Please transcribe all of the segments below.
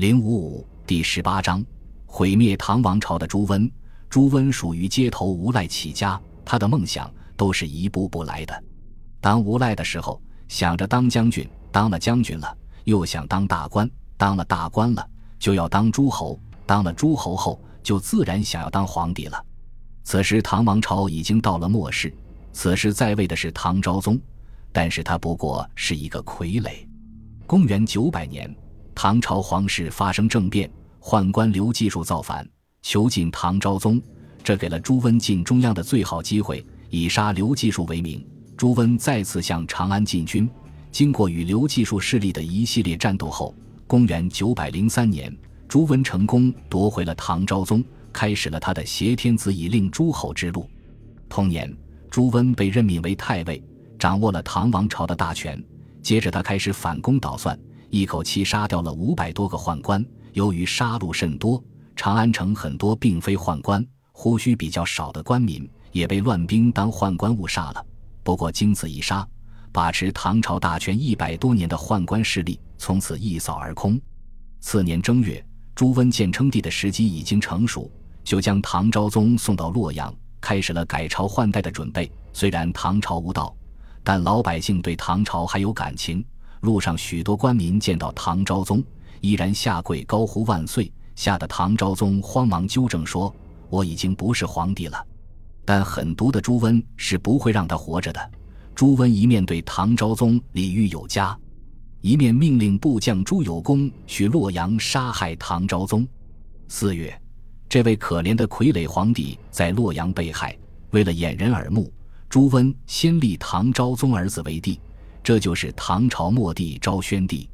零五五第十八章，毁灭唐王朝的朱温。朱温属于街头无赖起家，他的梦想都是一步步来的。当无赖的时候，想着当将军，当了将军了，又想当大官，当了大官了，就要当诸侯，当了诸侯后，就自然想要当皇帝了。此时唐王朝已经到了末世，此时在位的是唐昭宗，但是他不过是一个傀儡。公元九百年，唐朝皇室发生政变，宦官刘继术造反。囚禁唐昭宗，这给了朱温进中央的最好机会。以杀刘继术为名，朱温再次向长安进军。经过与刘继术势力的一系列战斗后，公元九百零三年，朱温成功夺回了唐昭宗，开始了他的挟天子以令诸侯之路。同年，朱温被任命为太尉，掌握了唐王朝的大权。接着，他开始反攻倒算，一口气杀掉了五百多个宦官。由于杀戮甚多，长安城很多并非宦官，胡须比较少的官民也被乱兵当宦官误杀了。不过经此一杀，把持唐朝大权一百多年的宦官势力从此一扫而空。次年正月，朱温建称帝的时机已经成熟，就将唐昭宗送到洛阳，开始了改朝换代的准备。虽然唐朝无道，但老百姓对唐朝还有感情。路上许多官民见到唐昭宗，依然下跪高呼万岁。吓得唐昭宗慌忙纠正说：“我已经不是皇帝了。”但狠毒的朱温是不会让他活着的。朱温一面对唐昭宗礼遇有加，一面命令部将朱有功去洛阳杀害唐昭宗。四月，这位可怜的傀儡皇帝在洛阳被害。为了掩人耳目，朱温先立唐昭宗儿子为帝，这就是唐朝末帝昭宣帝。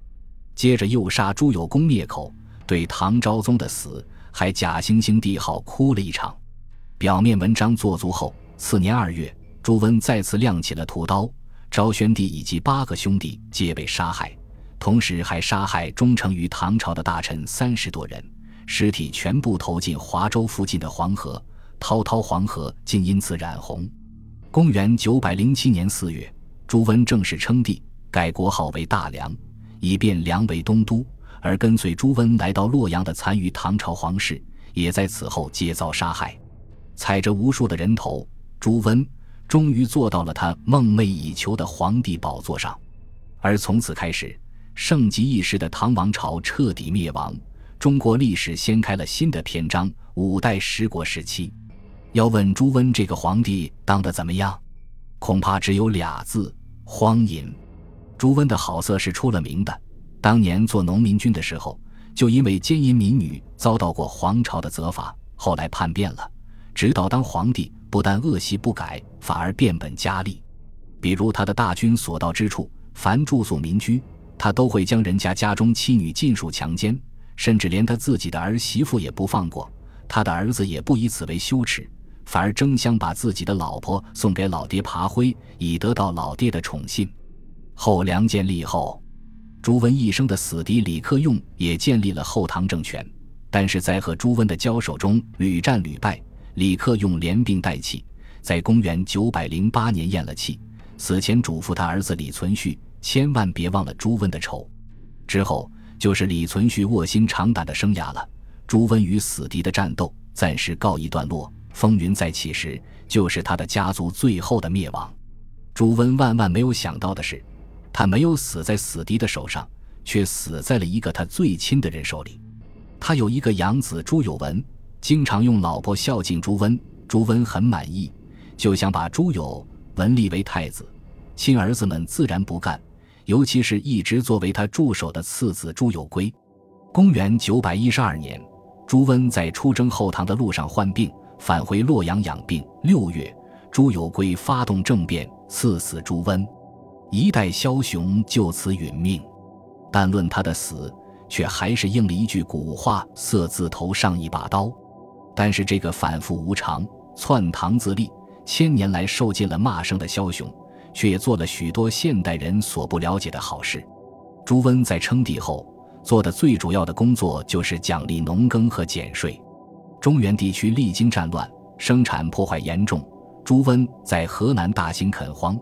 接着又杀朱有功灭口。对唐昭宗的死还假惺惺帝号哭了一场，表面文章做足后，次年二月，朱温再次亮起了屠刀，昭宣帝以及八个兄弟皆被杀害，同时还杀害忠诚于唐朝的大臣三十多人，尸体全部投进华州附近的黄河，滔滔黄河竟因此染红。公元九百零七年四月，朱温正式称帝，改国号为大梁，以便梁为东都。而跟随朱温来到洛阳的残余唐朝皇室，也在此后皆遭杀害。踩着无数的人头，朱温终于坐到了他梦寐以求的皇帝宝座上。而从此开始，盛极一时的唐王朝彻底灭亡，中国历史掀开了新的篇章——五代十国时期。要问朱温这个皇帝当得怎么样，恐怕只有俩字：荒淫。朱温的好色是出了名的。当年做农民军的时候，就因为奸淫民女遭到过皇朝的责罚。后来叛变了，直到当皇帝，不但恶习不改，反而变本加厉。比如他的大军所到之处，凡住宿民居，他都会将人家家中妻女尽数强奸，甚至连他自己的儿媳妇也不放过。他的儿子也不以此为羞耻，反而争相把自己的老婆送给老爹爬灰，以得到老爹的宠信。后梁建立后。朱温一生的死敌李克用也建立了后唐政权，但是在和朱温的交手中屡战屡败，李克用连病带气，在公元九百零八年咽了气，死前嘱咐他儿子李存勖千万别忘了朱温的仇。之后就是李存勖卧薪尝胆的生涯了。朱温与死敌的战斗暂时告一段落，风云再起时，就是他的家族最后的灭亡。朱温万万没有想到的是。他没有死在死敌的手上，却死在了一个他最亲的人手里。他有一个养子朱有文，经常用老婆孝敬朱温，朱温很满意，就想把朱有文立为太子。亲儿子们自然不干，尤其是一直作为他助手的次子朱有圭。公元九百一十二年，朱温在出征后唐的路上患病，返回洛阳养病。六月，朱有圭发动政变，赐死朱温。一代枭雄就此殒命，但论他的死，却还是应了一句古话：“色字头上一把刀。”但是这个反复无常、篡唐自立、千年来受尽了骂声的枭雄，却也做了许多现代人所不了解的好事。朱温在称帝后做的最主要的工作，就是奖励农耕和减税。中原地区历经战乱，生产破坏严重，朱温在河南大兴垦荒。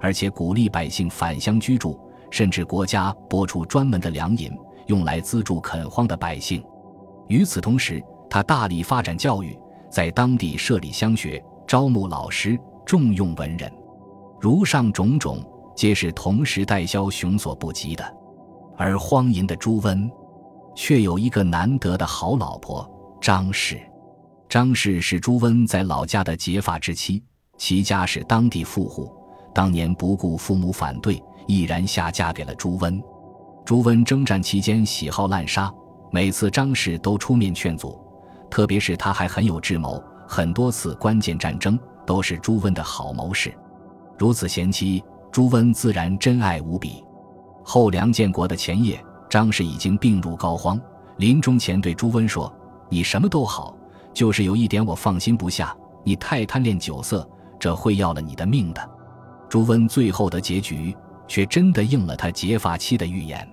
而且鼓励百姓返乡居住，甚至国家拨出专门的粮银，用来资助垦荒的百姓。与此同时，他大力发展教育，在当地设立乡学，招募老师，重用文人。如上种种，皆是同时代枭雄所不及的。而荒淫的朱温，却有一个难得的好老婆张氏。张氏是朱温在老家的结发之妻，其家是当地富户。当年不顾父母反对，毅然下嫁给了朱温。朱温征战期间喜好滥杀，每次张氏都出面劝阻。特别是他还很有智谋，很多次关键战争都是朱温的好谋士。如此贤妻，朱温自然珍爱无比。后梁建国的前夜，张氏已经病入膏肓，临终前对朱温说：“你什么都好，就是有一点我放心不下，你太贪恋酒色，这会要了你的命的。”朱温最后的结局却真的应了他结发妻的预言。